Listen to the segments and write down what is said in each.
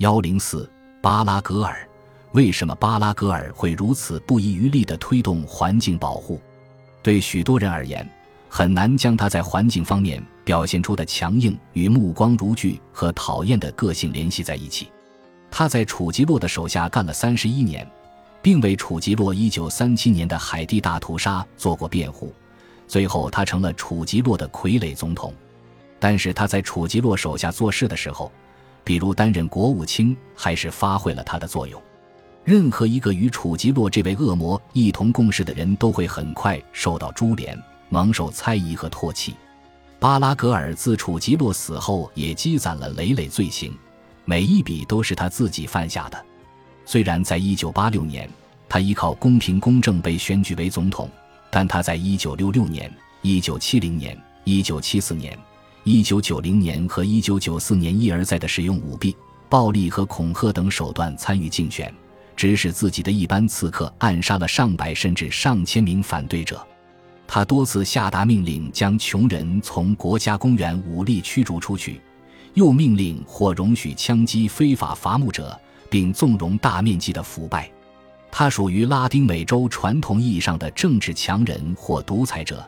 幺零四巴拉格尔，为什么巴拉格尔会如此不遗余力地推动环境保护？对许多人而言，很难将他在环境方面表现出的强硬与目光如炬和讨厌的个性联系在一起。他在楚吉洛的手下干了三十一年，并为楚吉洛一九三七年的海地大屠杀做过辩护。最后，他成了楚吉洛的傀儡总统。但是他在楚吉洛手下做事的时候，比如担任国务卿，还是发挥了他的作用。任何一个与楚吉洛这位恶魔一同共事的人都会很快受到株连，蒙受猜疑和唾弃。巴拉格尔自楚吉洛死后也积攒了累累罪行，每一笔都是他自己犯下的。虽然在1986年他依靠公平公正被选举为总统，但他在1966年、1970年、1974年。一九九零年和一九九四年一而再的使用舞弊、暴力和恐吓等手段参与竞选，指使自己的一班刺客暗杀了上百甚至上千名反对者。他多次下达命令将穷人从国家公园武力驱逐出去，又命令或容许枪击非法伐木者，并纵容大面积的腐败。他属于拉丁美洲传统意义上的政治强人或独裁者，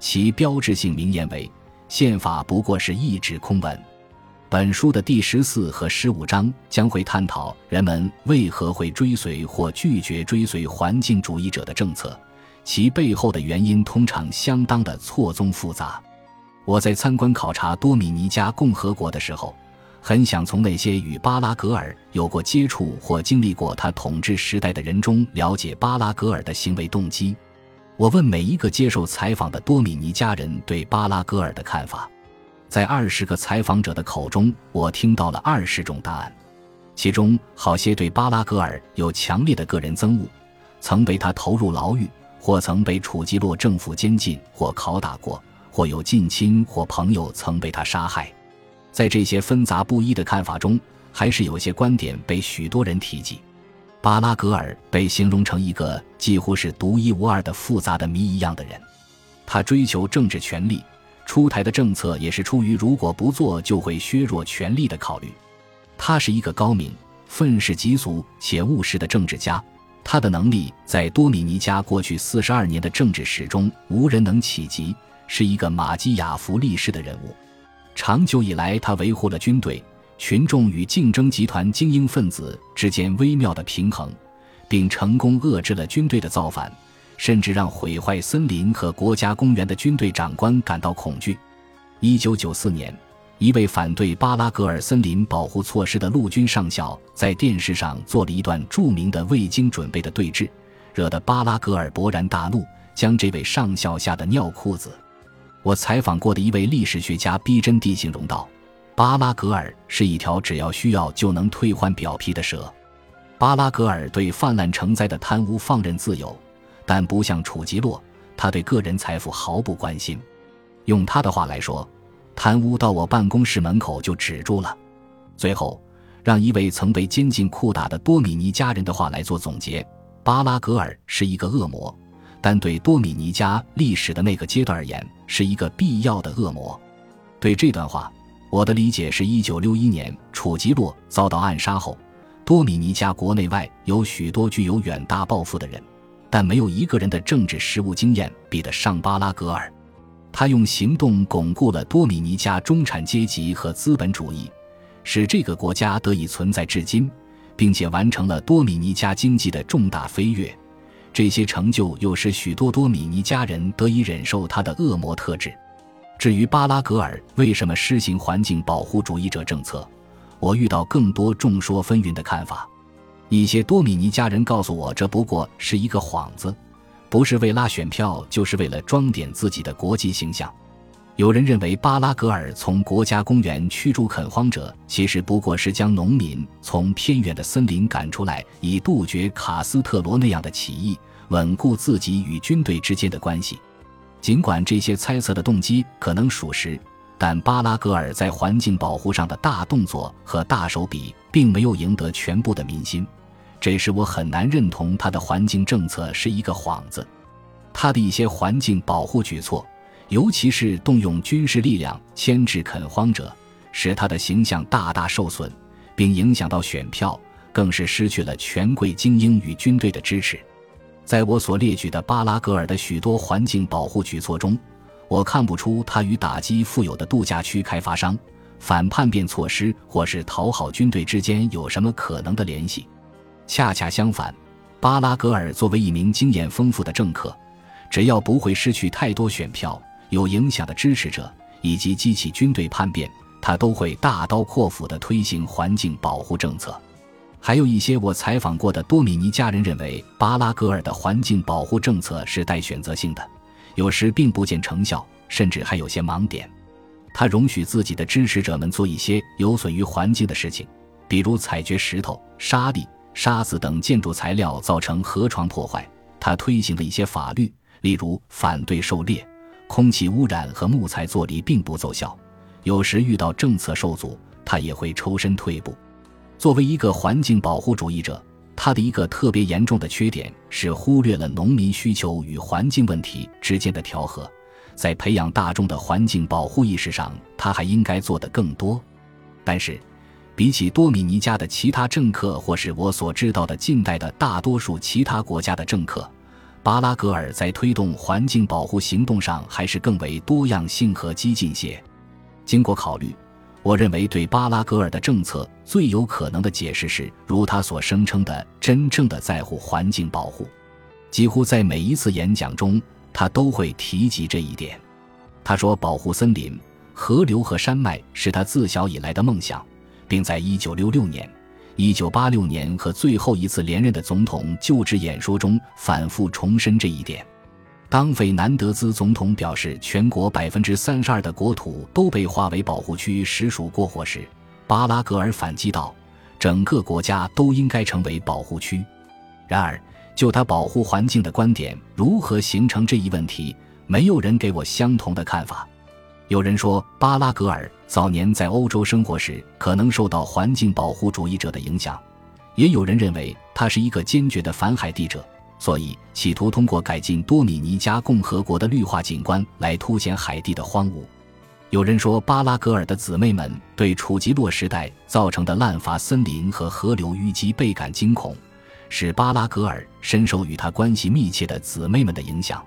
其标志性名言为。宪法不过是一纸空文。本书的第十四和十五章将会探讨人们为何会追随或拒绝追随环境主义者的政策，其背后的原因通常相当的错综复杂。我在参观考察多米尼加共和国的时候，很想从那些与巴拉格尔有过接触或经历过他统治时代的人中了解巴拉格尔的行为动机。我问每一个接受采访的多米尼加人对巴拉戈尔的看法，在二十个采访者的口中，我听到了二十种答案，其中好些对巴拉戈尔有强烈的个人憎恶，曾被他投入牢狱，或曾被楚基洛政府监禁或拷打过，或有近亲或朋友曾被他杀害。在这些纷杂不一的看法中，还是有些观点被许多人提及。巴拉格尔被形容成一个几乎是独一无二的复杂的谜一样的人，他追求政治权力，出台的政策也是出于如果不做就会削弱权力的考虑。他是一个高明、愤世嫉俗且务实的政治家，他的能力在多米尼加过去四十二年的政治史中无人能企及，是一个马基雅弗利式的人物。长久以来，他维护了军队。群众与竞争集团精英分子之间微妙的平衡，并成功遏制了军队的造反，甚至让毁坏森林和国家公园的军队长官感到恐惧。一九九四年，一位反对巴拉格尔森林保护措施的陆军上校在电视上做了一段著名的未经准备的对峙，惹得巴拉格尔勃然大怒，将这位上校吓得尿裤子。我采访过的一位历史学家逼真地形容道。巴拉格尔是一条只要需要就能退换表皮的蛇。巴拉格尔对泛滥成灾的贪污放任自由，但不像楚吉洛，他对个人财富毫不关心。用他的话来说，贪污到我办公室门口就止住了。最后，让一位曾被监禁酷打的多米尼加人的话来做总结：巴拉格尔是一个恶魔，但对多米尼加历史的那个阶段而言，是一个必要的恶魔。对这段话。我的理解是，一九六一年楚吉洛遭到暗杀后，多米尼加国内外有许多具有远大抱负的人，但没有一个人的政治实务经验比得上巴拉格尔。他用行动巩固了多米尼加中产阶级和资本主义，使这个国家得以存在至今，并且完成了多米尼加经济的重大飞跃。这些成就又使许多多米尼加人得以忍受他的恶魔特质。至于巴拉格尔为什么施行环境保护主义者政策，我遇到更多众说纷纭的看法。一些多米尼加人告诉我，这不过是一个幌子，不是为拉选票，就是为了装点自己的国际形象。有人认为，巴拉格尔从国家公园驱逐垦荒者，其实不过是将农民从偏远的森林赶出来，以杜绝卡斯特罗那样的起义，稳固自己与军队之间的关系。尽管这些猜测的动机可能属实，但巴拉格尔在环境保护上的大动作和大手笔并没有赢得全部的民心，这使我很难认同他的环境政策是一个幌子。他的一些环境保护举措，尤其是动用军事力量牵制垦荒者，使他的形象大大受损，并影响到选票，更是失去了权贵精英与军队的支持。在我所列举的巴拉格尔的许多环境保护举措中，我看不出他与打击富有的度假区开发商、反叛变措施或是讨好军队之间有什么可能的联系。恰恰相反，巴拉格尔作为一名经验丰富的政客，只要不会失去太多选票、有影响的支持者以及激起军队叛变，他都会大刀阔斧地推行环境保护政策。还有一些我采访过的多米尼加人认为，巴拉格尔的环境保护政策是带选择性的，有时并不见成效，甚至还有些盲点。他容许自己的支持者们做一些有损于环境的事情，比如采掘石头、沙粒。沙子等建筑材料造成河床破坏，他推行了一些法律，例如反对狩猎、空气污染和木材作力并不奏效。有时遇到政策受阻，他也会抽身退步。作为一个环境保护主义者，他的一个特别严重的缺点是忽略了农民需求与环境问题之间的调和。在培养大众的环境保护意识上，他还应该做得更多。但是。比起多米尼加的其他政客，或是我所知道的近代的大多数其他国家的政客，巴拉格尔在推动环境保护行动上还是更为多样性和激进些。经过考虑，我认为对巴拉格尔的政策最有可能的解释是，如他所声称的，真正的在乎环境保护。几乎在每一次演讲中，他都会提及这一点。他说，保护森林、河流和山脉是他自小以来的梦想。并在1966年、1986年和最后一次连任的总统就职演说中反复重申这一点。当费南德兹总统表示全国百分之三十二的国土都被划为保护区实属过火时，巴拉格尔反击道：“整个国家都应该成为保护区。”然而，就他保护环境的观点如何形成这一问题，没有人给我相同的看法。有人说，巴拉格尔早年在欧洲生活时可能受到环境保护主义者的影响；也有人认为他是一个坚决的反海地者，所以企图通过改进多米尼加共和国的绿化景观来凸显海地的荒芜。有人说，巴拉格尔的姊妹们对楚吉洛时代造成的滥伐森林和河流淤积倍感惊恐，使巴拉格尔深受与他关系密切的姊妹们的影响。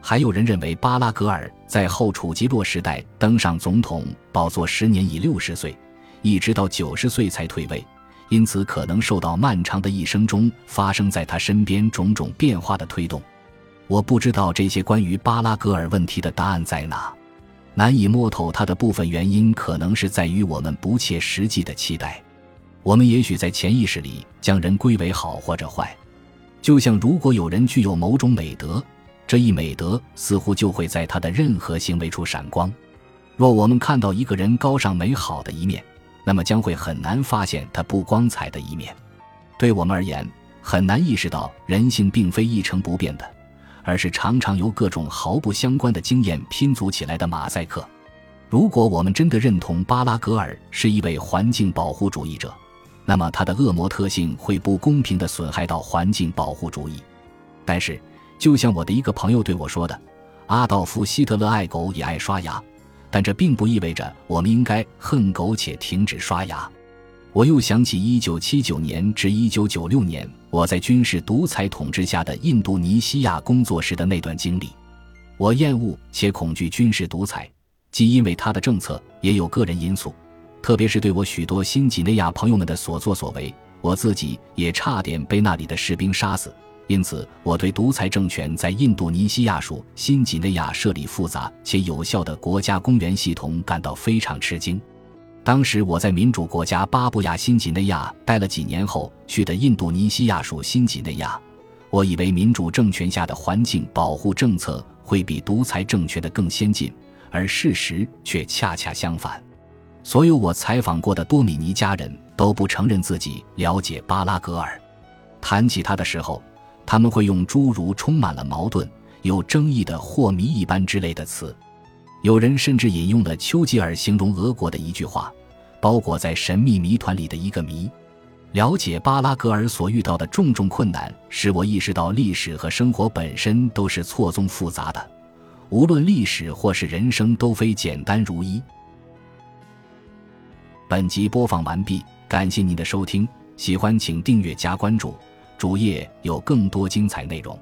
还有人认为，巴拉格尔在后楚吉洛时代登上总统宝座十年已六十岁，一直到九十岁才退位，因此可能受到漫长的一生中发生在他身边种种变化的推动。我不知道这些关于巴拉格尔问题的答案在哪，难以摸透他的部分原因，可能是在于我们不切实际的期待。我们也许在潜意识里将人归为好或者坏，就像如果有人具有某种美德。这一美德似乎就会在他的任何行为处闪光。若我们看到一个人高尚美好的一面，那么将会很难发现他不光彩的一面。对我们而言，很难意识到人性并非一成不变的，而是常常由各种毫不相关的经验拼组起来的马赛克。如果我们真的认同巴拉格尔是一位环境保护主义者，那么他的恶魔特性会不公平地损害到环境保护主义。但是，就像我的一个朋友对我说的：“阿道夫·希特勒爱狗也爱刷牙，但这并不意味着我们应该恨狗且停止刷牙。”我又想起1979年至1996年我在军事独裁统治下的印度尼西亚工作时的那段经历。我厌恶且恐惧军事独裁，既因为他的政策，也有个人因素，特别是对我许多新几内亚朋友们的所作所为，我自己也差点被那里的士兵杀死。因此，我对独裁政权在印度尼西亚属新几内亚设立复杂且有效的国家公园系统感到非常吃惊。当时我在民主国家巴布亚新几内亚待了几年后去的印度尼西亚属新几内亚，我以为民主政权下的环境保护政策会比独裁政权的更先进，而事实却恰恰相反。所有我采访过的多米尼加人都不承认自己了解巴拉格尔，谈起他的时候。他们会用诸如充满了矛盾、有争议的或谜一般之类的词，有人甚至引用了丘吉尔形容俄国的一句话：“包裹在神秘谜团里的一个谜。”了解巴拉格尔所遇到的重重困难，使我意识到历史和生活本身都是错综复杂的，无论历史或是人生都非简单如一。本集播放完毕。感谢您的收听，喜欢请订阅加关注，主页有更多精彩内容。